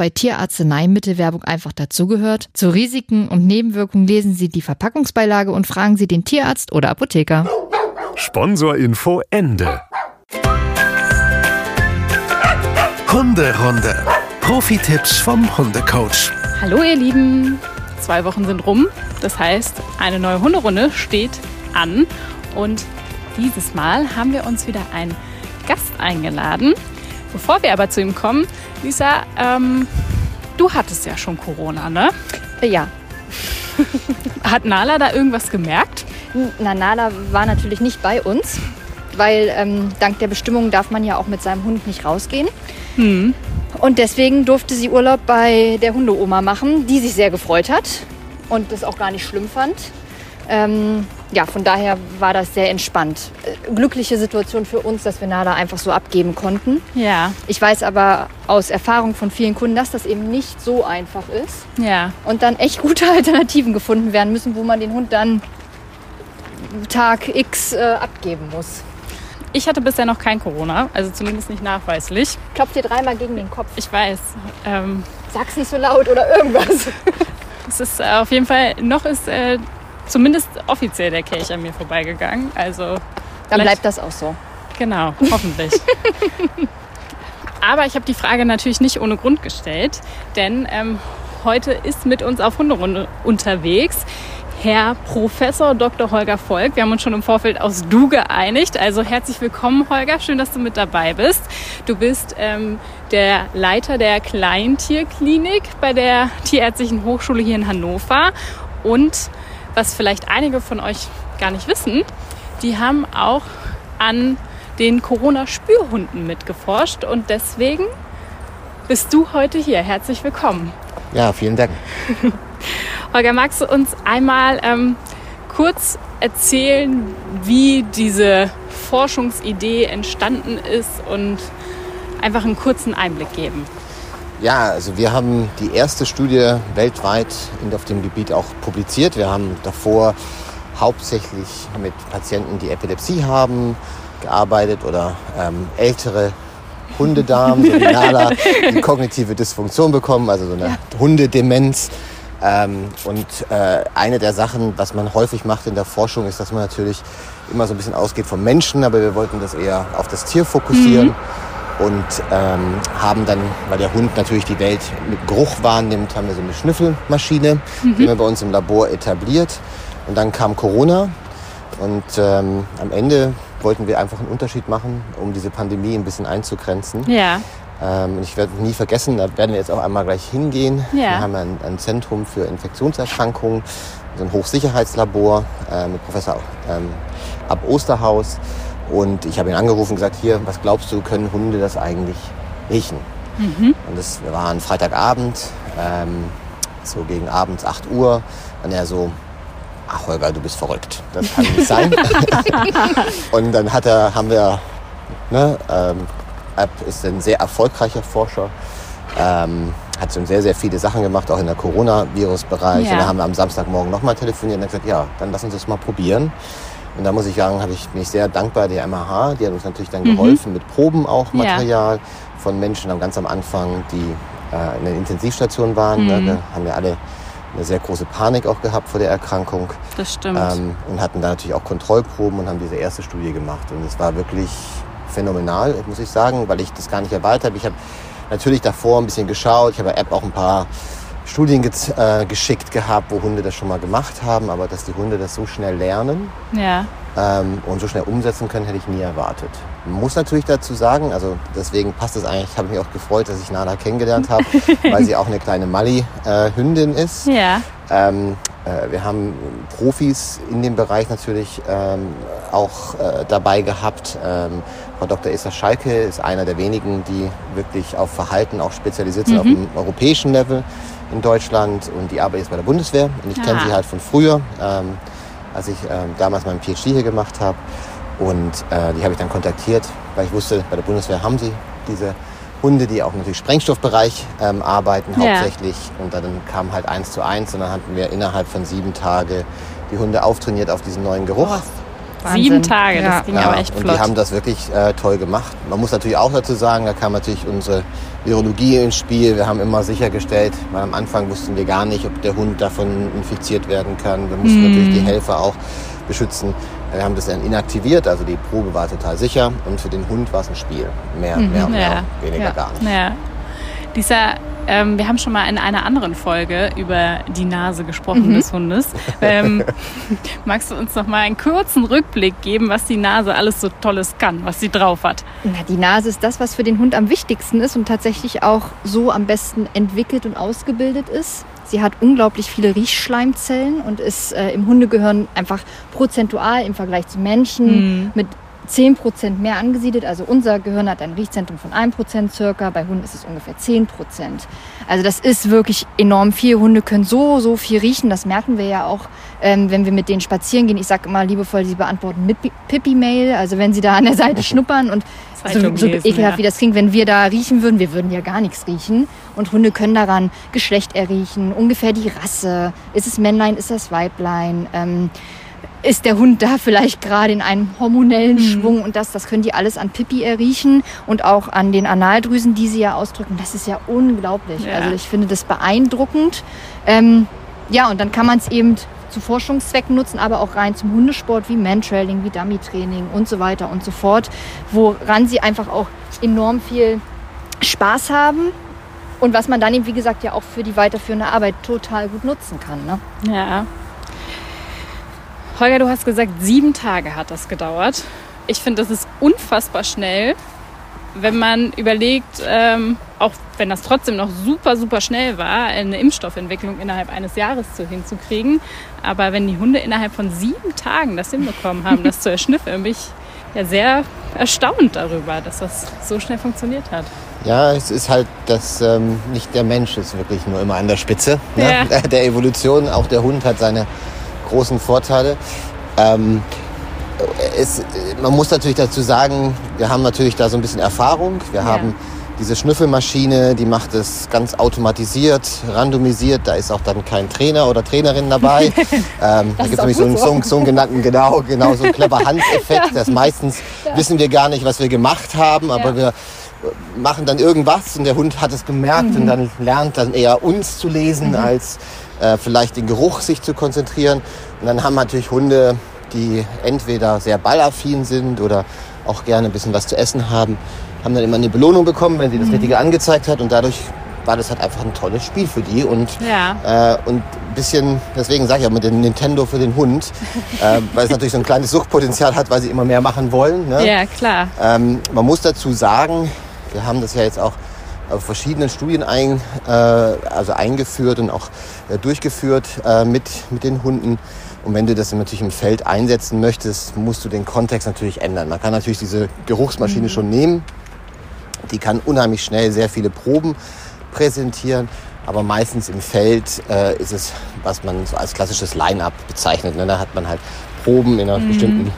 bei Tierarzneimittelwerbung einfach dazugehört, zu Risiken und Nebenwirkungen lesen Sie die Verpackungsbeilage und fragen Sie den Tierarzt oder Apotheker. Sponsorinfo Ende. Hunderunde. Profi-Tipps vom Hundecoach. Hallo ihr Lieben, zwei Wochen sind rum. Das heißt, eine neue Hunderunde steht an. Und dieses Mal haben wir uns wieder einen Gast eingeladen. Bevor wir aber zu ihm kommen, Lisa, ähm, du hattest ja schon Corona, ne? Ja, Hat Nala da irgendwas gemerkt? Na, Nala war natürlich nicht bei uns, weil ähm, dank der Bestimmung darf man ja auch mit seinem Hund nicht rausgehen. Hm. Und deswegen durfte sie Urlaub bei der Hundeoma machen, die sich sehr gefreut hat und das auch gar nicht schlimm fand. Ähm, ja, von daher war das sehr entspannt. Äh, Glückliche Situation für uns, dass wir Nala einfach so abgeben konnten. Ja, Ich weiß aber aus Erfahrung von vielen Kunden, dass das eben nicht so einfach ist ja. und dann echt gute Alternativen gefunden werden müssen, wo man den Hund dann Tag X äh, abgeben muss. Ich hatte bisher noch kein Corona, also zumindest nicht nachweislich. Klopft dir dreimal gegen den Kopf. Ich weiß. Ähm, Sag's nicht so laut oder irgendwas. es ist äh, auf jeden Fall, noch ist äh, zumindest offiziell der Kelch an mir vorbeigegangen. Also Dann bleibt das auch so. Genau, hoffentlich. Aber ich habe die Frage natürlich nicht ohne Grund gestellt, denn ähm, heute ist mit uns auf Hunderunde unterwegs Herr Professor Dr. Holger Volk. Wir haben uns schon im Vorfeld aus Du geeinigt. Also herzlich willkommen, Holger. Schön, dass du mit dabei bist. Du bist ähm, der Leiter der Kleintierklinik bei der Tierärztlichen Hochschule hier in Hannover. Und was vielleicht einige von euch gar nicht wissen, die haben auch an den Corona-Spürhunden mitgeforscht und deswegen bist du heute hier. Herzlich willkommen. Ja, vielen Dank. Holger, magst du uns einmal ähm, kurz erzählen, wie diese Forschungsidee entstanden ist und einfach einen kurzen Einblick geben? Ja, also wir haben die erste Studie weltweit auf dem Gebiet auch publiziert. Wir haben davor hauptsächlich mit Patienten, die Epilepsie haben, gearbeitet oder ähm, ältere Hundedamen, so Nala, die kognitive Dysfunktion bekommen, also so eine Hundedemenz. Ähm, und äh, eine der Sachen, was man häufig macht in der Forschung, ist, dass man natürlich immer so ein bisschen ausgeht vom Menschen, aber wir wollten das eher auf das Tier fokussieren und ähm, haben dann, weil der Hund natürlich die Welt mit Geruch wahrnimmt, haben wir so eine Schnüffelmaschine, die haben wir bei uns im Labor etabliert. Und dann kam Corona und ähm, am Ende wollten wir einfach einen Unterschied machen, um diese Pandemie ein bisschen einzugrenzen. Ja, Ähm, und ich werde nie vergessen, da werden wir jetzt auch einmal gleich hingehen. Ja. Wir haben ein, ein Zentrum für Infektionserkrankungen, so ein Hochsicherheitslabor äh, mit Professor ähm, Ab Osterhaus. Und ich habe ihn angerufen und gesagt, hier, was glaubst du, können Hunde das eigentlich riechen? Und das war ein Freitagabend, ähm, so gegen abends 8 Uhr. Und er so, ach Holger, du bist verrückt. Das kann nicht sein. und dann hat er, haben wir, ne, ähm, App ist ein sehr erfolgreicher Forscher, ähm, hat schon sehr, sehr viele Sachen gemacht, auch in der Coronavirus-Bereich. Ja. Und da haben wir am Samstagmorgen nochmal telefoniert und er hat gesagt, ja, dann lass uns das mal probieren. Und da muss ich sagen, habe ich, bin ich sehr dankbar der MAH, die hat uns natürlich dann geholfen mit Proben auch, Ja. Material von Menschen ganz am Anfang, die äh, in der Intensivstation waren. Ne, da haben wir alle eine sehr große Panik auch gehabt vor der Erkrankung das stimmt. ähm, und hatten da natürlich auch Kontrollproben und haben diese erste Studie gemacht. Und es war wirklich phänomenal, muss ich sagen, weil ich das gar nicht erwartet habe. Ich habe natürlich davor ein bisschen geschaut. Ich habe der App auch ein paar Studien äh, geschickt gehabt, wo Hunde das schon mal gemacht haben, aber dass die Hunde das so schnell lernen ja. ähm, und so schnell umsetzen können, hätte ich nie erwartet. Man muss natürlich dazu sagen, also deswegen passt es eigentlich, habe ich mich auch gefreut, dass ich Nana kennengelernt habe, weil sie auch eine kleine Mali-Hündin äh, ist. Ja. Ähm, äh, wir haben Profis in dem Bereich natürlich ähm, auch äh, dabei gehabt. Frau Dr. Esther Schalke ist einer der wenigen, die wirklich auf Verhalten auch spezialisiert sind, mhm. auf dem europäischen Level in Deutschland. Und die arbeitet jetzt bei der Bundeswehr. Und ich kenne sie halt von früher, ähm, als ich ähm, damals meinen PhD hier gemacht habe. Und äh, die habe ich dann kontaktiert, weil ich wusste, bei der Bundeswehr haben sie diese Hunde, die auch natürlich Sprengstoffbereich ähm, arbeiten Ja. hauptsächlich. Und dann kam halt eins zu eins und dann hatten wir innerhalb von sieben Tagen die Hunde auftrainiert auf diesen neuen Geruch. Sieben Wahnsinn. Tage, Ja. das ging aber echt und flott. die haben das wirklich äh, toll gemacht. Man muss natürlich auch dazu sagen, da kam natürlich unsere Virologie ins Spiel. Wir haben immer sichergestellt, weil am Anfang wussten wir gar nicht, ob der Hund davon infiziert werden kann. Wir mussten natürlich die Helfer auch beschützen. Wir haben das dann inaktiviert, also die Probe war total sicher und für den Hund war es ein Spiel. Mehr, mehr, mehr Ja. weniger Ja. gar nicht. Ja. Dieser, ähm, wir haben schon mal in einer anderen Folge über die Nase gesprochen des Hundes. Ähm, magst du uns noch mal einen kurzen Rückblick geben, was die Nase alles so Tolles kann, was sie drauf hat? Na, die Nase ist das, was für den Hund am wichtigsten ist und tatsächlich auch so am besten entwickelt und ausgebildet ist. Sie hat unglaublich viele Riechschleimzellen und ist äh, im Hundegehirn einfach prozentual im Vergleich zu Menschen mit 10% mehr angesiedelt. Also unser Gehirn hat ein Riechzentrum von 1% circa, bei Hunden ist es ungefähr 10%. Also das ist wirklich enorm viel. Hunde können so, so viel riechen. Das merken wir ja auch, ähm, wenn wir mit denen spazieren gehen. Ich sage immer liebevoll, sie beantworten mit Pippi-Mail. Also wenn sie da an der Seite schnuppern und so, so ekelhaft ja. wie das klingt, wenn wir da riechen würden, wir würden ja gar nichts riechen. Und Hunde können daran Geschlecht erriechen, ungefähr die Rasse. Ist es Männlein, ist das Weiblein? Ähm, ist der Hund da vielleicht gerade in einem hormonellen Mhm. Schwung und das, das können die alles an Pipi erriechen und auch an den Analdrüsen, die sie ja ausdrücken. Das ist ja unglaublich. Ja. Also ich finde das beeindruckend. Ähm, ja, und dann kann man es eben zu Forschungszwecken nutzen, aber auch rein zum Hundesport wie Mantrailing, wie Dummy-Training und so weiter und so fort, woran sie einfach auch enorm viel Spaß haben und was man dann eben, wie gesagt, ja auch für die weiterführende Arbeit total gut nutzen kann. Ne? Ja. Holger, du hast gesagt, sieben Tage hat das gedauert. Ich finde, das ist unfassbar schnell, wenn man überlegt, ähm, auch wenn das trotzdem noch super, super schnell war, eine Impfstoffentwicklung innerhalb eines Jahres zu, hinzukriegen. Aber wenn die Hunde innerhalb von sieben Tagen das hinbekommen haben, das zu erschnüffeln, bin ich ja sehr erstaunt darüber, dass das so schnell funktioniert hat. Ja, es ist halt, dass ähm, nicht der Mensch ist wirklich nur immer an der Spitze ne? Ja. der Evolution. Auch der Hund hat seine großen Vorteile. Ähm, es, man muss natürlich dazu sagen, wir haben natürlich da so ein bisschen Erfahrung. Wir Ja. haben diese Schnüffelmaschine, die macht es ganz automatisiert, randomisiert. Da ist auch dann kein Trainer oder Trainerin dabei. ähm, da gibt es nämlich so einen, so. so, einen- genannten, genau, genau so einen clever Handeffekt. Das meistens wissen wir gar nicht, was wir gemacht haben, aber Ja. wir machen dann irgendwas und der Hund hat es gemerkt und dann lernt dann eher uns zu lesen, als äh, vielleicht den Geruch sich zu konzentrieren. Und dann haben natürlich Hunde, die entweder sehr ballaffin sind oder auch gerne ein bisschen was zu essen haben, haben dann immer eine Belohnung bekommen, wenn sie das Richtige angezeigt hat und dadurch war das halt einfach ein tolles Spiel für die und Ja. äh, und ein bisschen, deswegen sage ich auch mit dem Nintendo für den Hund, äh, weil es natürlich so ein kleines Suchtpotenzial hat, weil sie immer mehr machen wollen. Ne? Ja, klar. Ähm, man muss dazu sagen, wir haben das ja jetzt auch verschiedenen Studien ein, äh, also eingeführt und auch äh, durchgeführt äh, mit, mit den Hunden. Und wenn du das natürlich im Feld einsetzen möchtest, musst du den Kontext natürlich ändern. Man kann natürlich diese Geruchsmaschine schon nehmen. Die kann unheimlich schnell sehr viele Proben präsentieren. Aber meistens im Feld äh, ist es, was man so als klassisches Line-up bezeichnet. Ne? Da hat man halt Proben in einer bestimmten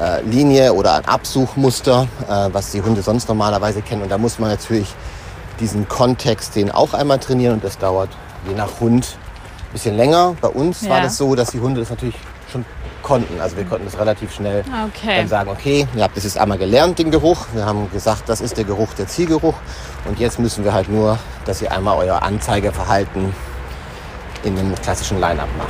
äh, Linie oder ein Absuchmuster, äh, was die Hunde sonst normalerweise kennen. Und da muss man natürlich diesen Kontext den auch einmal trainieren und das dauert je nach Hund ein bisschen länger. Bei uns war Ja. das so, dass die Hunde das natürlich schon konnten. Also wir konnten das relativ schnell Okay. dann sagen, okay, ihr habt das jetzt einmal gelernt, den Geruch. Wir haben gesagt, das ist der Geruch, der Zielgeruch. Und jetzt müssen wir halt nur, dass ihr einmal euer Anzeigeverhalten in dem klassischen Line-Up macht.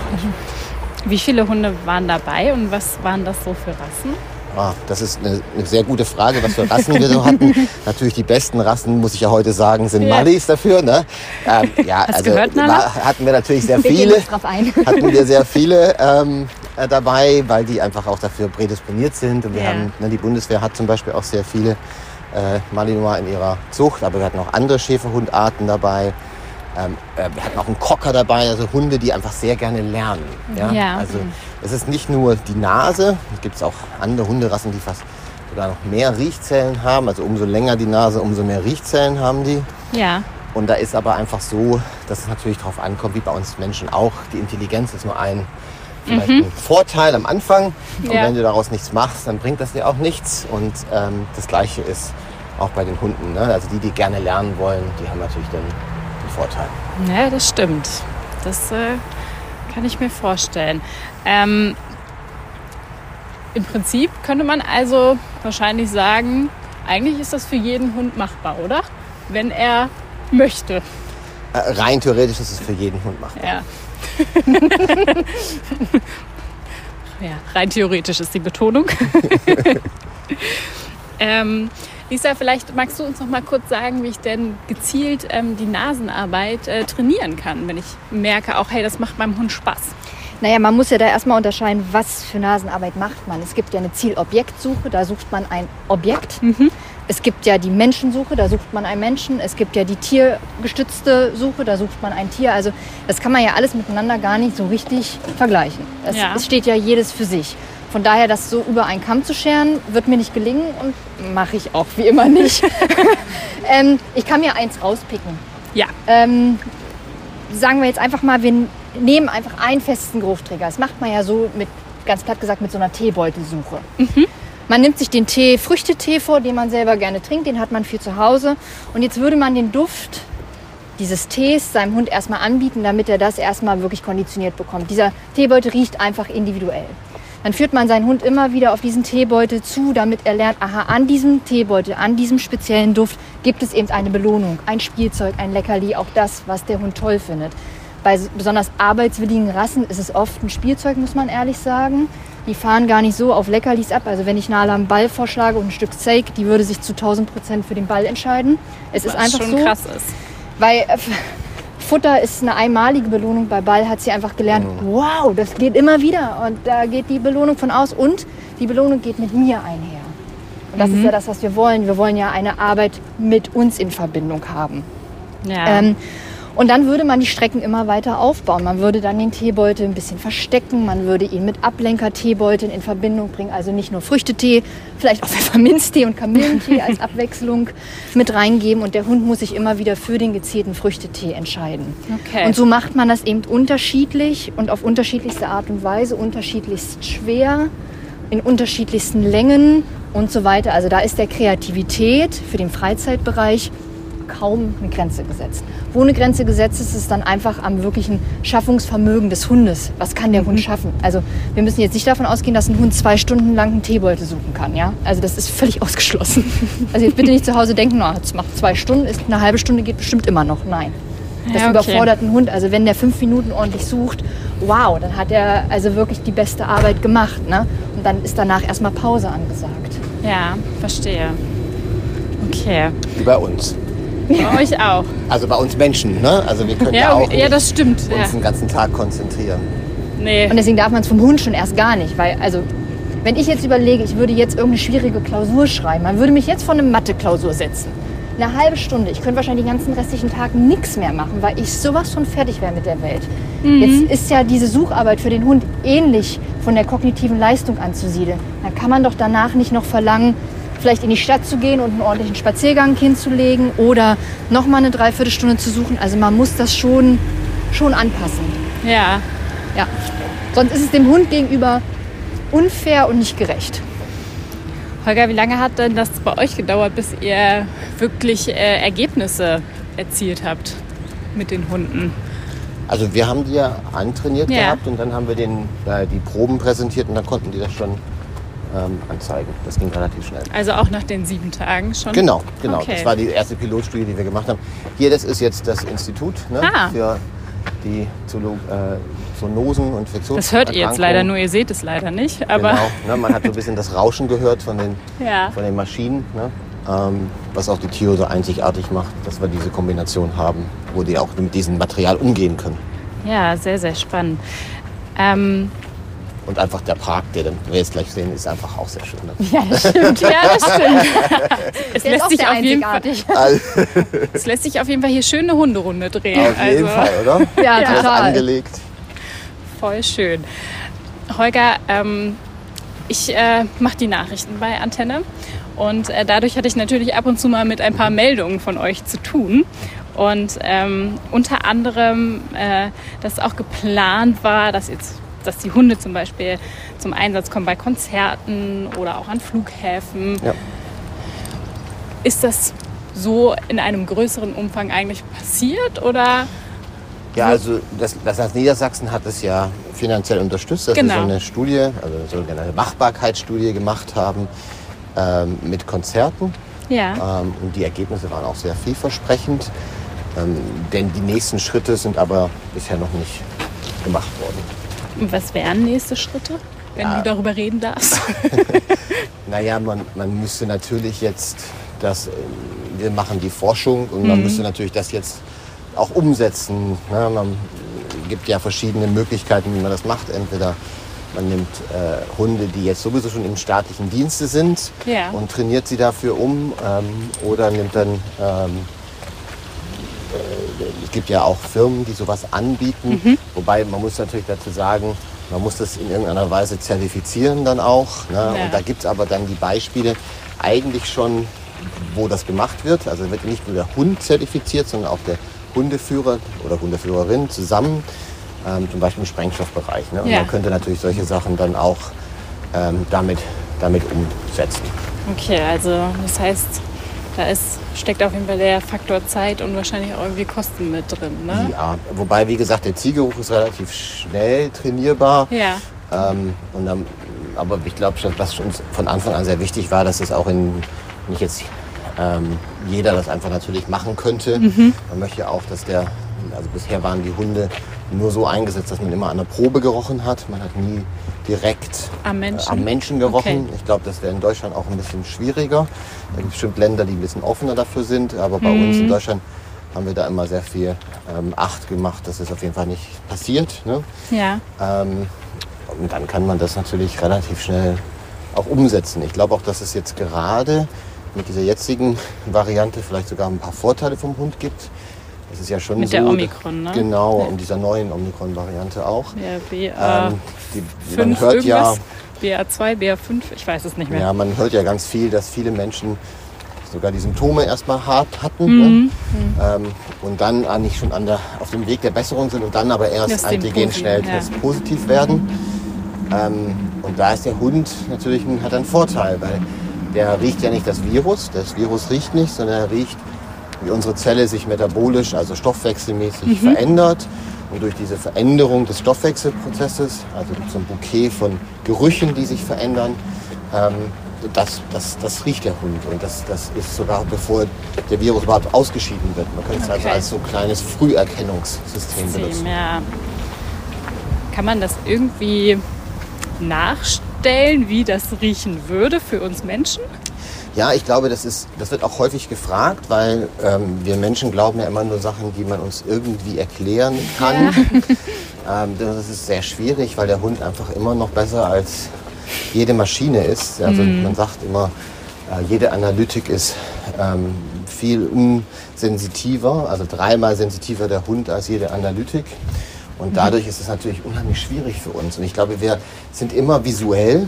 Wie viele Hunde waren dabei und was waren das so für Rassen? Ah, das ist eine, eine sehr gute Frage, was für Rassen wir so hatten. Natürlich die besten Rassen, muss ich ja heute sagen, sind Ja. Mallis dafür. Ne? Ähm, ja, Hast also gehört, Nala? hatten wir natürlich sehr Wir viele. hatten wir sehr viele ähm, äh, dabei, weil die einfach auch dafür prädisponiert sind. Und wir Ja. haben, ne, die Bundeswehr hat zum Beispiel auch sehr viele äh, Malinois in ihrer Zucht, aber wir hatten auch andere Schäferhundarten dabei. Ähm, äh, wir hatten auch einen Cocker dabei, also Hunde, die einfach sehr gerne lernen. Ja? Ja. Also es ist nicht nur die Nase, es gibt auch andere Hunderassen, die fast sogar noch mehr Riechzellen haben. Also umso länger die Nase, umso mehr Riechzellen haben die. Ja. Und da ist aber einfach so, dass es natürlich darauf ankommt, wie bei uns Menschen auch. Die Intelligenz ist nur ein, vielleicht ein Vorteil am Anfang. Und Ja. wenn du daraus nichts machst, dann bringt das dir auch nichts. Und ähm, das Gleiche ist auch bei den Hunden. Ne? Also die, die gerne lernen wollen, die haben natürlich dann Vorteil. Ja, das stimmt. Das äh, kann ich mir vorstellen. Ähm, Im Prinzip könnte man also wahrscheinlich sagen, eigentlich ist das für jeden Hund machbar, oder? Wenn er möchte. Äh, rein theoretisch ist es für jeden Hund machbar. Ja. ja, rein theoretisch ist die Betonung. ähm, Lisa, vielleicht magst du uns noch mal kurz sagen, wie ich denn gezielt ähm, die Nasenarbeit äh, trainieren kann, wenn ich merke, auch hey, das macht meinem Hund Spaß. Naja, man muss ja da erstmal unterscheiden, was für Nasenarbeit macht man. Es gibt ja eine Zielobjektsuche, da sucht man ein Objekt. Es gibt ja die Menschensuche, da sucht man einen Menschen. Es gibt ja die tiergestützte Suche, da sucht man ein Tier. Also das kann man ja alles miteinander gar nicht so richtig vergleichen. Es, Ja. es steht ja jedes für sich. Von daher, das so über einen Kamm zu scheren, wird mir nicht gelingen und mache ich auch wie immer nicht. ähm, ich kann mir eins rauspicken. Ja, Ähm, sagen wir jetzt einfach mal, wir nehmen einfach einen festen Geruchträger. Das macht man ja so mit, ganz platt gesagt, mit so einer Teebeutelsuche. Man nimmt sich den Tee, Früchtetee vor, den man selber gerne trinkt, den hat man viel zu Hause. Und jetzt würde man den Duft dieses Tees seinem Hund erstmal anbieten, damit er das erstmal wirklich konditioniert bekommt. Dieser Teebeutel riecht einfach individuell. Dann führt man seinen Hund immer wieder auf diesen Teebeutel zu, damit er lernt, aha, an diesem Teebeutel, an diesem speziellen Duft gibt es eben eine Belohnung, ein Spielzeug, ein Leckerli, auch das, was der Hund toll findet. Bei besonders arbeitswilligen Rassen ist es oft ein Spielzeug, muss man ehrlich sagen. Die fahren gar nicht so auf Leckerlis ab. Also wenn ich Nala einen Ball vorschlage und ein Stück Steak, die würde sich zu 1000 Prozent für den Ball entscheiden. Es ist was einfach schon so. krass ist. Weil äh, Futter ist eine einmalige Belohnung. Bei Ball hat sie einfach gelernt, wow, das geht immer wieder. Und da geht die Belohnung von aus. Und die Belohnung geht mit mir einher. Und das ist ja das, was wir wollen. Wir wollen ja eine Arbeit mit uns in Verbindung haben. Ja. Ähm, und dann würde man die Strecken immer weiter aufbauen. Man würde dann den Teebeutel ein bisschen verstecken. Man würde ihn mit Ablenker-Teebeuteln in Verbindung bringen. Also nicht nur Früchtetee, vielleicht auch Pfefferminztee und Kamillentee als Abwechslung mit reingeben. Und der Hund muss sich immer wieder für den gezielten Früchtetee entscheiden. Okay. Und so macht man das eben unterschiedlich und auf unterschiedlichste Art und Weise, unterschiedlichst schwer, in unterschiedlichsten Längen und so weiter. Also da ist der Kreativität für den Freizeitbereich kaum eine Grenze gesetzt. Wo eine Grenze gesetzt ist, ist dann einfach am wirklichen Schaffungsvermögen des Hundes. Was kann der Hund schaffen? Also wir müssen jetzt nicht davon ausgehen, dass ein Hund zwei Stunden lang einen Teebeutel suchen kann. Ja? Also das ist völlig ausgeschlossen. Also jetzt bitte nicht zu Hause denken, oh, das macht zwei Stunden, ist eine halbe Stunde geht bestimmt immer noch. Nein. Das Ja, okay. überfordert einen Hund. Also wenn der fünf Minuten ordentlich sucht, wow, dann hat er also wirklich die beste Arbeit gemacht. Ne? Und dann ist danach erstmal Pause angesagt. ja, verstehe. Okay. Wie bei uns. Bei euch auch. Also bei uns Menschen. Ne? Also wir können ja, Ja, auch okay. ja, das stimmt. uns Ja. den ganzen Tag konzentrieren. Nee. Und deswegen darf man es vom Hund schon erst gar nicht. Weil, also, wenn ich jetzt überlege, ich würde jetzt irgendeine schwierige Klausur schreiben, man würde mich jetzt vor eine Mathe-Klausur setzen. Eine halbe Stunde. Ich könnte wahrscheinlich den ganzen restlichen Tag nichts mehr machen, weil ich sowas von fertig wäre mit der Welt. Jetzt ist ja diese Sucharbeit für den Hund ähnlich von der kognitiven Leistung anzusiedeln. Dann kann man doch danach nicht noch verlangen, vielleicht in die Stadt zu gehen und einen ordentlichen Spaziergang hinzulegen oder noch mal eine Dreiviertelstunde zu suchen. Also man muss das schon, schon anpassen. Ja. Ja. Sonst ist es dem Hund gegenüber unfair und nicht gerecht. Holger, wie lange hat denn das bei euch gedauert, bis ihr wirklich äh, Ergebnisse erzielt habt mit den Hunden? Also wir haben die ja antrainiert Ja. gehabt und dann haben wir den, äh, die Proben präsentiert und dann konnten die das schon ähm, anzeigen. Das ging relativ schnell. Also auch nach den sieben Tagen schon? Genau, genau. Okay. Das war die erste Pilotstudie, die wir gemacht haben. Hier, das ist jetzt das Institut ne, Ah. für die Zoolo äh, Zoonosen und Infektions Das hört ihr jetzt leider nur, ihr seht es leider nicht. Aber Genau, ne, man hat so ein bisschen das Rauschen gehört von den, Ja. von den Maschinen, ne? ähm, was auch die Tiere so einzigartig macht, dass wir diese Kombination haben, wo die auch mit diesem Material umgehen können. ja, sehr, sehr spannend. Ähm, Und einfach der Park, der dann, wir jetzt gleich sehen, ist einfach auch sehr schön. Ne? ja, das stimmt. Ja, das stimmt. es, Der lässt auch sich sehr auf jeden Fall, es lässt sich auf jeden Fall hier schön eine Hunderunde drehen. Auf jeden also, Fall, oder? Ja, Alles total. angelegt. Voll schön. Holger, ähm, ich äh, mache die Nachrichten bei Antenne und äh, dadurch hatte ich natürlich ab und zu mal mit ein paar Meldungen von euch zu tun. Und ähm, unter anderem, äh, dass auch geplant war, dass, jetzt, dass die Hunde zum Beispiel zum Einsatz kommen bei Konzerten oder auch an Flughäfen. Ja. Ist das so in einem größeren Umfang eigentlich passiert oder? Ja, also das, das Land Niedersachsen hat es ja finanziell unterstützt, dass Genau. wir so eine Studie, also eine sogenannte Machbarkeitsstudie gemacht haben ähm, mit Konzerten. Ja. Ähm, und die Ergebnisse waren auch sehr vielversprechend. Ähm, denn die nächsten Schritte sind aber bisher noch nicht gemacht. Und was wären nächste Schritte, wenn Ja. du darüber reden darfst? Naja, man, man müsste natürlich jetzt das, äh, wir machen die Forschung und man müsste natürlich das jetzt auch umsetzen. Ne? Man gibt ja verschiedene Möglichkeiten, wie man das macht. Entweder man nimmt äh, Hunde, die jetzt sowieso schon im staatlichen Dienste sind Ja. und trainiert sie dafür um ähm, oder nimmt dann ähm, äh, es gibt ja auch Firmen, die sowas anbieten. Mhm. Wobei man muss natürlich dazu sagen, man muss das in irgendeiner Weise zertifizieren dann auch. Ne? Ja. Und da gibt es aber dann die Beispiele eigentlich schon, wo das gemacht wird. Also wird nicht nur der Hund zertifiziert, sondern auch der Hundeführer oder Hundeführerin zusammen. Ähm, zum Beispiel im Sprengstoffbereich. Ne? Und Ja. man könnte natürlich solche Sachen dann auch ähm, damit, damit umsetzen. Okay, also das heißt, da ist, steckt auf jeden Fall der Faktor Zeit und wahrscheinlich auch irgendwie Kosten mit drin, ne? Ja, wobei, wie gesagt, der Zielgeruch ist relativ schnell trainierbar. Ja. Ähm, und dann, aber ich glaube was schon von Anfang an sehr wichtig war, dass es auch in, nicht jetzt ähm, jeder das einfach natürlich machen könnte. Mhm. Man möchte auch, dass der, also bisher waren die Hunde nur so eingesetzt, dass man immer an der Probe gerochen hat. Man hat nie direkt Am Menschen? Äh, am Menschen gerochen. Okay. Ich glaube, das wäre in Deutschland auch ein bisschen schwieriger. Da gibt es bestimmt Länder, die ein bisschen offener dafür sind. Aber bei uns Mhm. in Deutschland haben wir da immer sehr viel ähm, Acht gemacht, dass es auf jeden Fall nicht passiert. Ne? Ja. Ähm, und dann kann man das natürlich relativ schnell auch umsetzen. Ich glaube auch, dass es jetzt gerade mit dieser jetzigen Variante vielleicht sogar ein paar Vorteile vom Hund gibt. Es ist ja schon Mit so, der Omikron, ne? Genau, Ja. und dieser neuen Omikron-Variante auch. Ja, BA Ähm, die, 5 man hört ja, irgendwas? BA2, BA5, ich weiß es nicht mehr. ja, man hört ja ganz viel, dass viele Menschen sogar die Symptome erstmal hart hatten Mhm. ne? ähm, und dann eigentlich schon an der, auf dem Weg der Besserung sind und dann aber erst Das Antigen-Schnelltest ja. positiv werden. Ähm, und da ist der Hund natürlich ein, hat einen Vorteil, weil der riecht ja nicht das Virus, das Virus riecht nicht, sondern er riecht, wie unsere Zelle sich metabolisch, also stoffwechselmäßig Mhm. verändert. Und durch diese Veränderung des Stoffwechselprozesses, also es so ein Bouquet von Gerüchen, die sich verändern, ähm, das, das, das riecht der Hund. Und das, das ist sogar bevor der Virus überhaupt ausgeschieden wird. Man könnte es also als so kleines Früherkennungssystem benutzen. Ja. Kann man das irgendwie nachstellen, wie das riechen würde für uns Menschen? Ja, ich glaube, das, ist, das wird auch häufig gefragt, weil ähm, wir Menschen glauben ja immer nur Sachen, die man uns irgendwie erklären kann. ähm, das ist sehr schwierig, weil der Hund einfach immer noch besser als jede Maschine ist. Also man sagt immer, äh, jede Analytik ist ähm, viel unsensitiver, also dreimal sensitiver der Hund als jede Analytik. Und dadurch ist es natürlich unheimlich schwierig für uns. Und ich glaube, wir sind immer visuell.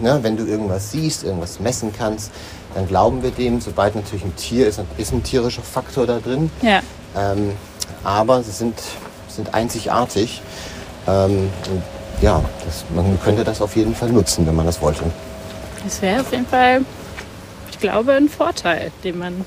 Ne? Wenn du irgendwas siehst, irgendwas messen kannst, dann glauben wir dem. Sobald natürlich ein Tier ist, ist ein tierischer Faktor da drin. Ja. Ähm, aber sie sind, sind einzigartig. Ähm, ja, das, man könnte das auf jeden Fall nutzen, wenn man das wollte. Das wäre auf jeden Fall, ich glaube, ein Vorteil, den man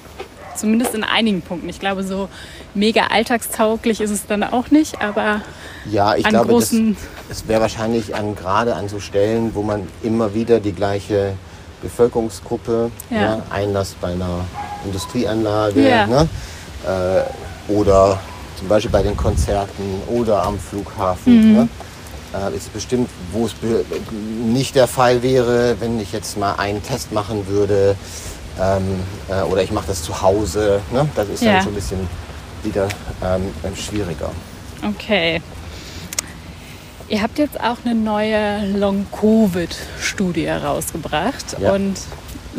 zumindest in einigen Punkten. Ich glaube, so mega alltagstauglich ist es dann auch nicht, aber Ja, ich An glaube, das, großen- es wäre wahrscheinlich an, gerade an so Stellen, wo man immer wieder die gleiche Bevölkerungsgruppe Ja. ne, einlässt bei einer Industrieanlage Ja. ne, äh, oder zum Beispiel bei den Konzerten oder am Flughafen. Ne? Äh, ist bestimmt, wo es be- nicht der Fall wäre, wenn ich jetzt mal einen Test machen würde ähm, äh, oder ich mache das zu Hause. Ne? Das ist Ja. dann schon ein bisschen wieder ähm, schwieriger. Okay. Ihr habt jetzt auch eine neue Long-Covid-Studie herausgebracht. Ja. Und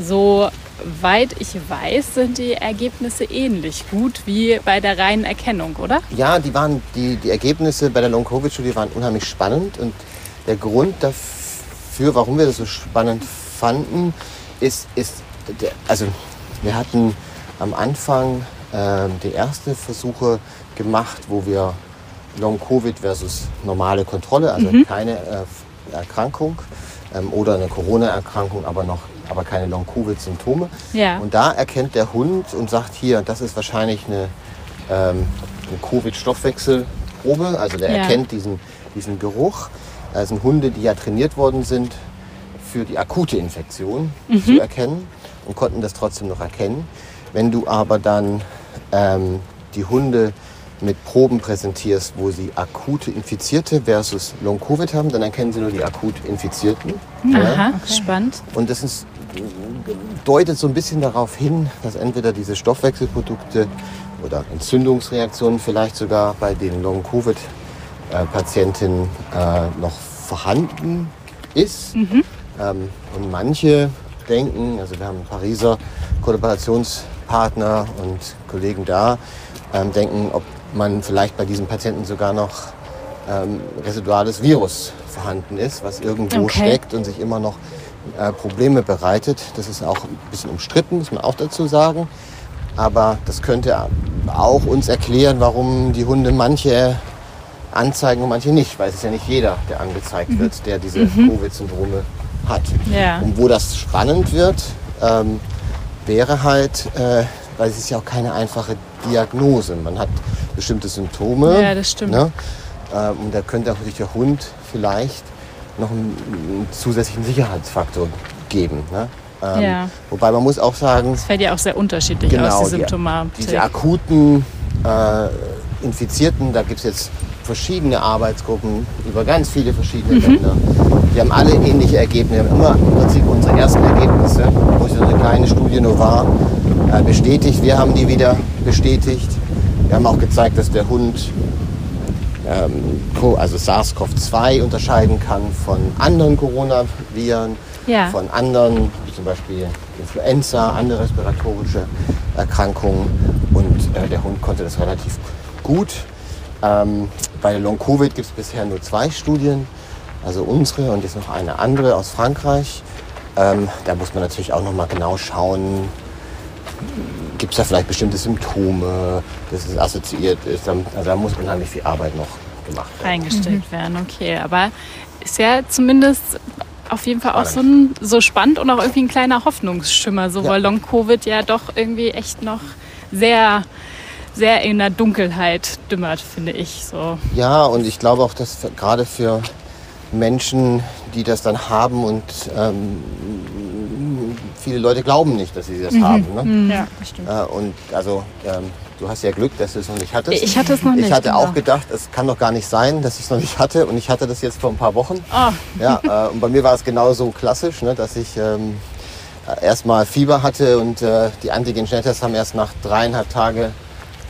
soweit ich weiß, sind die Ergebnisse ähnlich gut wie bei der reinen Erkennung, oder? Ja, die, waren, die, die Ergebnisse bei der Long-Covid-Studie waren unheimlich spannend. Und der Grund dafür, warum wir das so spannend fanden, ist, ist der, also wir hatten am Anfang ähm, die ersten Versuche gemacht, wo wir Long-Covid versus normale Kontrolle, also keine äh, Erkrankung ähm, oder eine Corona-Erkrankung, aber noch aber keine Long-Covid-Symptome. Ja. Und da erkennt der Hund und sagt hier, das ist wahrscheinlich eine, ähm, eine Covid-Stoffwechselprobe. Also der Ja. erkennt diesen, diesen Geruch. Das sind Hunde, die ja trainiert worden sind, für die akute Infektion zu erkennen und konnten das trotzdem noch erkennen. Wenn du aber dann ähm, die Hunde mit Proben präsentierst, wo sie akute Infizierte versus Long-Covid haben, dann erkennen sie nur die akut Infizierten. Ja? Aha, spannend. Und das ist, deutet so ein bisschen darauf hin, dass entweder diese Stoffwechselprodukte oder Entzündungsreaktionen vielleicht sogar bei den Long-Covid-Patientinnen äh, noch vorhanden ist. Ähm, und manche denken, also wir haben einen Pariser Kollaborationspartner und Kollegen da, ähm, denken, ob man vielleicht bei diesen Patienten sogar noch ähm, residuales Virus vorhanden ist, was irgendwo Okay. steckt und sich immer noch äh, Probleme bereitet. Das ist auch ein bisschen umstritten, muss man auch dazu sagen. Aber das könnte auch uns erklären, warum die Hunde manche anzeigen und manche nicht, weil es ist ja nicht jeder, der angezeigt wird, der diese Covid-Syndrome hat. Ja. Und wo das spannend wird, ähm, wäre halt, äh, weil es ist ja auch keine einfache Diagnose. Man hat bestimmte Symptome. Ja, das stimmt. Ne? Ähm, und da könnte auch der Hund vielleicht noch einen, einen zusätzlichen Sicherheitsfaktor geben. Ne? Ähm, Ja. Wobei man muss auch sagen, Das fällt ja auch sehr unterschiedlich aus, Genau, die die- Symptomatik. diese akuten äh, Infizierten, da gibt es jetzt verschiedene Arbeitsgruppen über ganz viele verschiedene Länder. Die haben alle ähnliche Ergebnisse. Wir haben immer im Prinzip unsere ersten Ergebnisse, wo es so eine kleine Studie nur war, äh, bestätigt. Wir haben die wieder bestätigt. Wir haben auch gezeigt, dass der Hund ähm, also SARS-CoV-2 unterscheiden kann von anderen Coronaviren, Ja. von anderen, wie zum Beispiel Influenza, andere respiratorische Erkrankungen. Und äh, der Hund konnte das relativ gut. Ähm, bei Long-Covid gibt es bisher nur zwei Studien, also unsere und jetzt noch eine andere aus Frankreich. Ähm, da muss man natürlich auch noch mal genau schauen, gibt es da vielleicht bestimmte Symptome, dass es assoziiert ist. Also da muss unheimlich viel Arbeit noch gemacht werden. reingestellt werden. Okay, aber ist ja zumindest auf jeden Fall auch so, Spannend. ein, so spannend und auch irgendwie ein kleiner Hoffnungsschimmer, so Ja. weil Long-Covid ja doch irgendwie echt noch sehr, sehr in der Dunkelheit dümmert, finde ich. So. Ja, und ich glaube auch, dass für, gerade für Menschen, die das dann haben und ähm, viele Leute glauben nicht, dass sie das haben. Ne? Ja, das stimmt. Äh, und also ähm, du hast ja Glück, dass du es noch nicht hattest. Ich hatte es noch nicht. Ich hatte genau. auch gedacht, es kann doch gar nicht sein, dass ich es noch nicht hatte. Und ich hatte das jetzt vor ein paar Wochen. Oh, Ja, äh, und bei mir war es genauso klassisch, ne, dass ich ähm, erstmal Fieber hatte und äh, die Antigen-Schnelltests haben erst nach dreieinhalb Tagen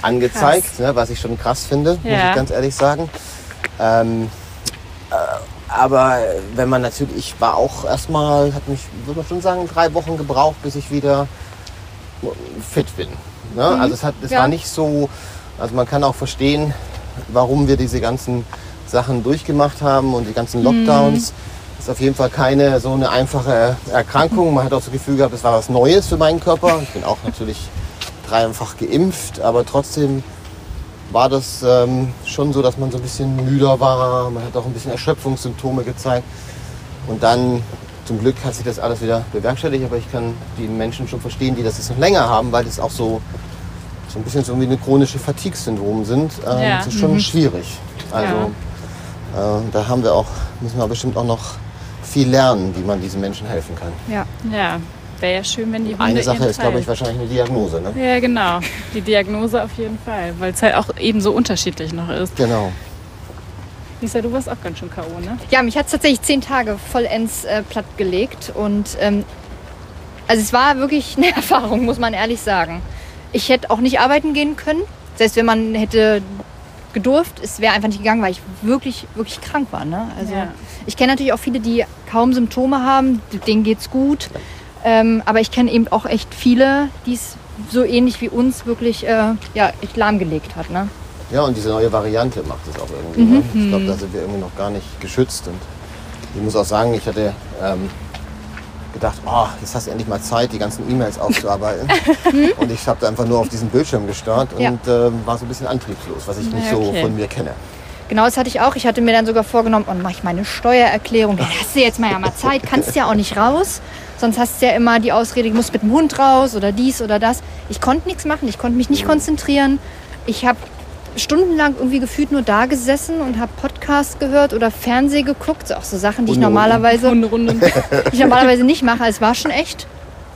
angezeigt, ne, was ich schon krass finde, muss Ja. ich ganz ehrlich sagen. Ähm, äh, aber wenn man natürlich, ich war auch erstmal, hat mich, würde man schon sagen, drei Wochen gebraucht, bis ich wieder fit bin. Ne? Also es, hat, es Ja. war nicht so, also man kann auch verstehen, warum wir diese ganzen Sachen durchgemacht haben und die ganzen Lockdowns. Ist auf jeden Fall keine so eine einfache Erkrankung. Man hat auch das Gefühl gehabt, es war was Neues für meinen Körper. Ich bin auch natürlich dreifach geimpft, aber trotzdem war das ähm, schon so, dass man so ein bisschen müder war. Man hat auch ein bisschen Erschöpfungssymptome gezeigt. Und dann, zum Glück, hat sich das alles wieder bewerkstelligt. Aber ich kann die Menschen schon verstehen, die das jetzt noch länger haben, weil das auch so, so ein bisschen so wie eine chronische Fatigue-Syndrom sind. Ähm, Ja. Das ist schon schwierig. Also äh, da haben wir auch, müssen wir bestimmt auch noch viel lernen, wie man diesen Menschen helfen kann. Ja. ja. Wäre ja schön, wenn die Hunde Eine Sache ist, glaube ich, wahrscheinlich eine Diagnose. Ne? Ja, genau. Die Diagnose auf jeden Fall, weil es halt auch eben so unterschiedlich noch ist. Genau. Lisa, du warst auch ganz schön K.O., ne? Ja, mich hat es tatsächlich zehn Tage vollends äh, plattgelegt. Und ähm, also es war wirklich eine Erfahrung, muss man ehrlich sagen. Ich hätte auch nicht arbeiten gehen können. Selbst wenn man hätte gedurft, es wäre einfach nicht gegangen, weil ich wirklich, wirklich krank war. Ne? Also Ja. ich kenne natürlich auch viele, die kaum Symptome haben, denen geht's gut. Ähm, aber ich kenne eben auch echt viele, die es so ähnlich wie uns wirklich äh, ja, echt lahmgelegt hat. Ne? Ja, und diese neue Variante macht es auch irgendwie. Ne? Ich glaube, da sind wir irgendwie noch gar nicht geschützt. Und ich muss auch sagen, ich hatte ähm, gedacht, oh, jetzt hast du endlich mal Zeit, die ganzen E-Mails aufzuarbeiten. und ich habe da einfach nur auf diesen Bildschirm gestarrt und Ja. ähm, war so ein bisschen antriebslos, was ich nicht Ja, so okay. von mir kenne. Genau, das hatte ich auch. Ich hatte mir dann sogar vorgenommen, und mache ich meine Steuererklärung. Dann hast du jetzt mal ja mal Zeit, kannst ja auch nicht raus. Sonst hast du ja immer die Ausrede, ich muss mit dem Hund raus oder dies oder das. Ich konnte nichts machen, ich konnte mich nicht konzentrieren. Ich habe stundenlang irgendwie gefühlt nur da gesessen und habe Podcast gehört oder Fernseh geguckt. So Auch so Sachen, die ich normalerweise, ich normalerweise nicht mache. Also Es war schon echt.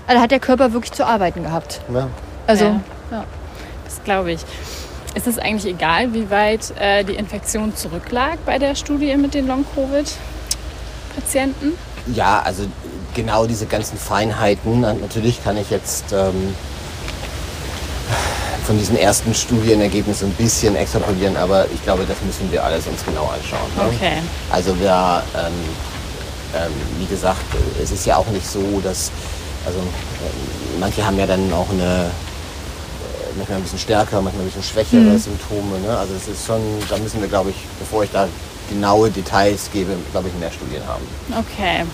Also da hat der Körper wirklich zu arbeiten gehabt. Ja. Also Ja. Das glaube ich. Ist es eigentlich egal, wie weit äh, die Infektion zurücklag bei der Studie mit den Long-Covid-Patienten? Ja, also genau diese ganzen Feinheiten. Und Natürlich kann ich jetzt ähm, von diesen ersten Studienergebnissen ein bisschen extrapolieren, aber ich glaube, das müssen wir alles uns genau anschauen. Ne? Okay. Also wir, ähm, ähm, wie gesagt, es ist ja auch nicht so, dass, also ähm, manche haben ja dann auch eine, äh, manchmal ein bisschen stärker, manchmal ein bisschen schwächere Symptome. Ne? Also es ist schon, da müssen wir, glaube ich, bevor ich da genaue Details gebe, glaube ich, mehr Studien haben. Okay.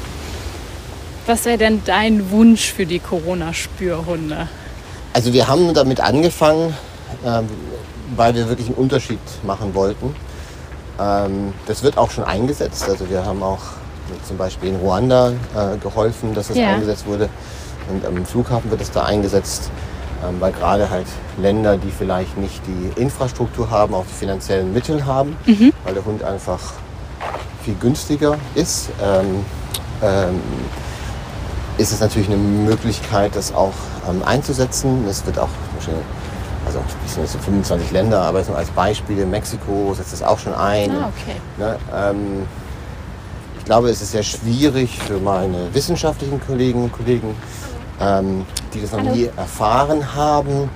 Was wäre denn dein Wunsch für die Corona-Spürhunde? Also wir haben damit angefangen, ähm, weil wir wirklich einen Unterschied machen wollten. Ähm, das wird auch schon eingesetzt. Also wir haben auch zum Beispiel in Ruanda äh, geholfen, dass das Ja. eingesetzt wurde. Und am Flughafen wird es da eingesetzt, ähm, weil gerade halt Länder, die vielleicht nicht die Infrastruktur haben, auch die finanziellen Mittel haben, weil der Hund einfach viel günstiger ist. Ähm, ähm, ist es natürlich eine Möglichkeit, das auch ähm, einzusetzen. Es wird auch, also es sind jetzt so 25 Länder, aber jetzt nur als Beispiel, Mexiko setzt es auch schon ein. Ah, okay. Ne, ähm, ich glaube, es ist sehr schwierig für meine wissenschaftlichen Kolleginnen und Kollegen, ähm, die das noch nie erfahren haben,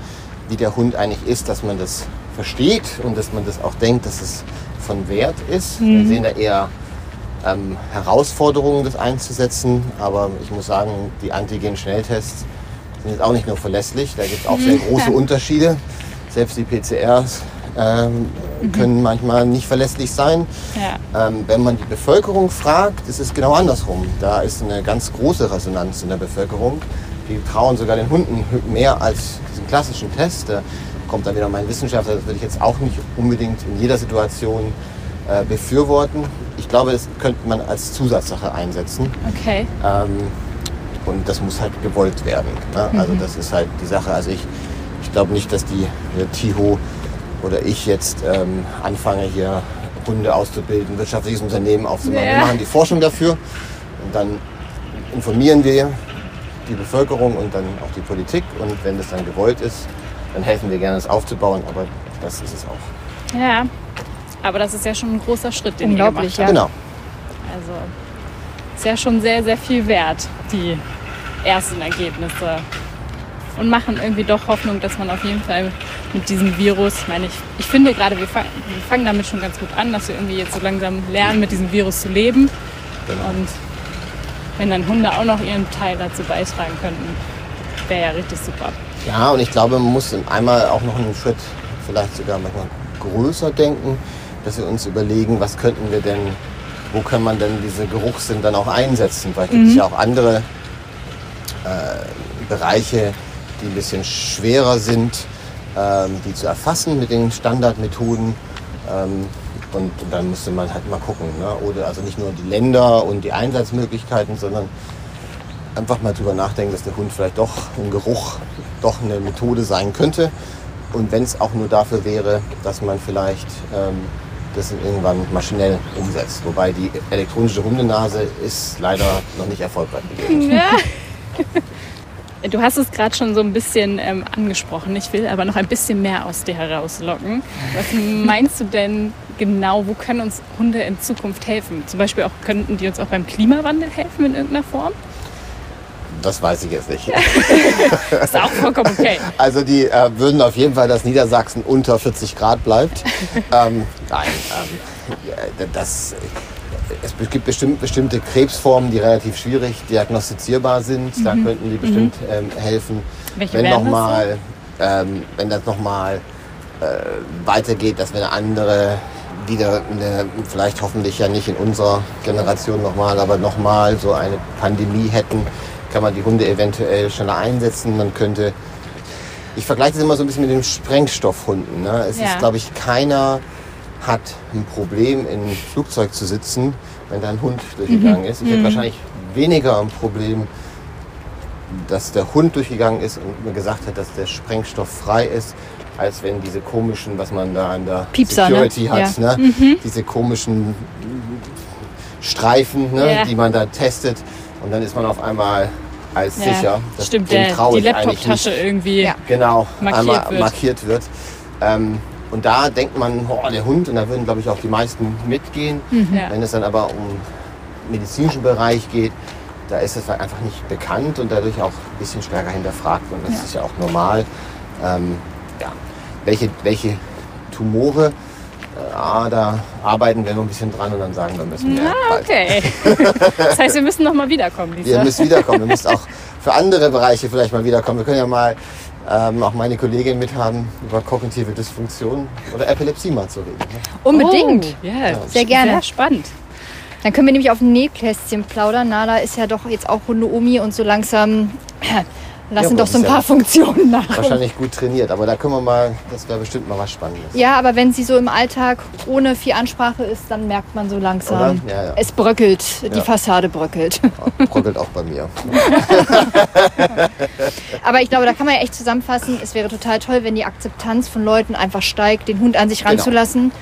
wie der Hund eigentlich ist, dass man das versteht und dass man das auch denkt, dass es von Wert ist. Wir sehen da eher ähm, Herausforderungen, das einzusetzen. Aber ich muss sagen, die Antigen-Schnelltests sind jetzt auch nicht nur verlässlich. Da gibt es auch sehr große Unterschiede. Selbst die PCRs ähm, können manchmal nicht verlässlich sein. Ja. Ähm, wenn man die Bevölkerung fragt, ist es genau andersrum. Da ist eine ganz große Resonanz in der Bevölkerung. Die trauen sogar den Hunden mehr als diesen klassischen Test. Da kommt dann wieder mein Wissenschaftler, das würde ich jetzt auch nicht unbedingt in jeder Situation äh, befürworten. Ich glaube, das könnte man als Zusatzsache einsetzen. Okay. Ähm, und das muss halt gewollt werden. Ne? Also das ist halt die Sache. Also ich, ich glaube nicht, dass die der Tiho oder ich jetzt ähm, anfange hier Hunde auszubilden, wirtschaftliches Unternehmen aufzubauen. Ja. Wir machen die Forschung dafür und dann informieren wir die Bevölkerung und dann auch die Politik und wenn das dann gewollt ist, dann helfen wir gerne, es aufzubauen, aber das ist es auch. Ja. Aber das ist ja schon ein großer Schritt, den ihr Unglaublich, gemacht ja. habt. Genau. Also ist ja schon sehr, sehr viel wert, die ersten Ergebnisse. Und machen irgendwie doch Hoffnung, dass man auf jeden Fall mit diesem Virus, ich meine, ich, ich finde gerade, wir, fang, wir fangen damit schon ganz gut an, dass wir irgendwie jetzt so langsam lernen, mit diesem Virus zu leben. Genau. Und wenn dann Hunde auch noch ihren Teil dazu beitragen könnten, wäre ja richtig super. Ja, und ich glaube, man muss einmal auch noch einen Schritt vielleicht sogar manchmal größer denken, dass wir uns überlegen, was könnten wir denn, wo kann man denn diese Geruchssinn dann auch einsetzen? Weil es gibt ja auch andere äh, Bereiche, die ein bisschen schwerer sind, ähm, die zu erfassen mit den Standardmethoden. Ähm, und dann müsste man halt mal gucken. Ne? Oder also nicht nur die Länder und die Einsatzmöglichkeiten, sondern einfach mal drüber nachdenken, dass der Hund vielleicht doch ein Geruch doch eine Methode sein könnte. Und wenn es auch nur dafür wäre, dass man vielleicht ähm, das irgendwann maschinell umsetzt. Wobei die elektronische Hundenase ist leider noch nicht erfolgreich. Du hast es gerade schon so ein bisschen ähm, angesprochen. Ich will aber noch ein bisschen mehr aus dir herauslocken. Was meinst du denn genau, wo können uns Hunde in Zukunft helfen? Zum Beispiel auch, könnten die uns auch beim Klimawandel helfen in irgendeiner Form? Das weiß ich jetzt nicht. ist auch vollkommen okay. Also die äh, würden auf jeden Fall, dass Niedersachsen unter 40 Grad bleibt. ähm, nein, ähm, das, es gibt bestimmt, bestimmte Krebsformen, die relativ schwierig diagnostizierbar sind. Mhm. Da könnten die bestimmt mhm. ähm, helfen. Welche wenn, noch mal, ähm, wenn das nochmal äh, weitergeht, dass wir eine andere wieder eine, vielleicht hoffentlich ja nicht in unserer Generation nochmal, aber nochmal so eine Pandemie hätten, kann man die Hunde eventuell schneller einsetzen. Man könnte, ich vergleiche das immer so ein bisschen mit den Sprengstoffhunden. Ne? Es ja. ist, glaube ich, keiner hat ein Problem, in einem Flugzeug zu sitzen, wenn da ein Hund durchgegangen mhm. ist. Ich mhm. hätte wahrscheinlich weniger ein Problem, dass der Hund durchgegangen ist und mir gesagt hat, dass der Sprengstoff frei ist, als wenn diese komischen, was man da an der Piepser, ne? Security ne? hat, ja. ne? Mhm. diese komischen Streifen, ne? Ja. die man da testet. Und dann ist man auf einmal als ja. sicher. Das Stimmt, der, die Laptop-Tasche irgendwie genau, markiert wird. Markiert wird. Ähm, und da denkt man, oh, der Hund, und da würden, glaube ich, auch die meisten mitgehen. Mhm. Wenn es dann aber um medizinischen Bereich geht, da ist es halt einfach nicht bekannt und dadurch auch ein bisschen stärker hinterfragt. Und das ja. ist ja auch normal. Ähm, ja. welche, welche Tumore ah, da arbeiten wir noch ein bisschen dran und dann sagen wir, müssen wir. Ah, okay. das heißt, wir müssen noch mal wiederkommen, Lisa. Wir müssen wiederkommen. Wir müssen auch für andere Bereiche vielleicht mal wiederkommen. Wir können ja mal ähm, auch meine Kollegin mithaben, über kognitive Dysfunktion oder Epilepsie mal zu reden. Ne? Unbedingt. Oh, yeah. Sehr gerne. Sehr spannend. Dann können wir nämlich auf ein Nähkästchen plaudern. Nala ist ja doch jetzt auch Hunde-Omi und so langsam lassen ja, doch so ein paar ja Funktionen nach. Wahrscheinlich gut trainiert, aber da können wir mal, das wäre bestimmt mal was Spannendes. Ja, aber wenn sie so im Alltag ohne viel Ansprache ist, dann merkt man so langsam, ja, es bröckelt, die Fassade bröckelt. bröckelt auch bei mir. aber ich glaube, da kann man ja echt zusammenfassen, es wäre total toll, wenn die Akzeptanz von Leuten einfach steigt, den Hund an sich genau. ranzulassen. Genau.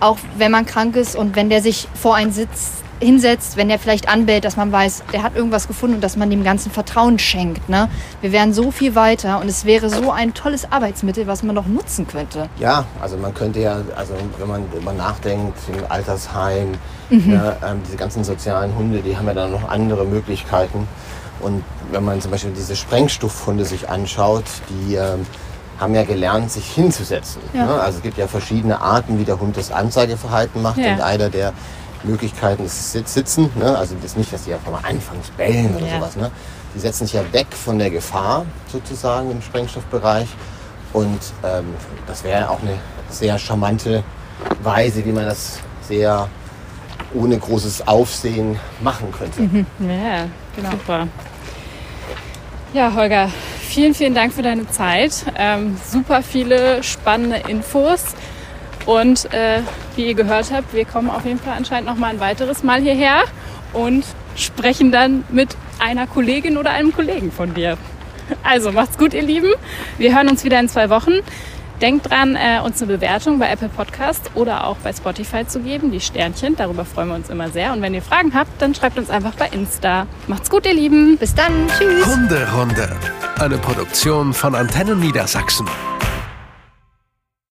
Auch wenn man krank ist und wenn der sich vor einen sitzt, hinsetzt, wenn der vielleicht anbellt, dass man weiß, der hat irgendwas gefunden und dass man dem Ganzen Vertrauen schenkt. Ne? Wir wären so viel weiter und es wäre so ein tolles Arbeitsmittel, was man noch nutzen könnte. Ja, also man könnte ja, also wenn man über nachdenkt, im Altersheim, mhm. ne, ähm, diese ganzen sozialen Hunde, die haben ja dann noch andere Möglichkeiten. Und wenn man zum Beispiel diese Sprengstoffhunde sich anschaut, die ähm, haben ja gelernt, sich hinzusetzen. Ja. Ne? Also es gibt ja verschiedene Arten, wie der Hund das Anzeigeverhalten macht. Ja. Und einer, der Möglichkeiten Sitzen. Ne? Also das nicht, dass die einfach mal anfangen zu bellen oder ja. sowas. Ne? Die setzen sich ja weg von der Gefahr sozusagen im Sprengstoffbereich. Und ähm, das wäre auch eine sehr charmante Weise, wie man das sehr ohne großes Aufsehen machen könnte. Mhm. Ja, genau. Super. Ja, Holger, vielen, vielen Dank für deine Zeit. Ähm, super viele spannende Infos. Und äh, wie ihr gehört habt, wir kommen auf jeden Fall anscheinend noch mal ein weiteres Mal hierher und sprechen dann mit einer Kollegin oder einem Kollegen von dir. Also macht's gut, ihr Lieben. Wir hören uns wieder in zwei Wochen. Denkt dran, äh, uns eine Bewertung bei Apple Podcast oder auch bei Spotify zu geben, die Sternchen. Darüber freuen wir uns immer sehr. Und wenn ihr Fragen habt, dann schreibt uns einfach bei Insta. Macht's gut, ihr Lieben. Bis dann. Tschüss. Hunderunde. Eine Produktion von Antennen Niedersachsen.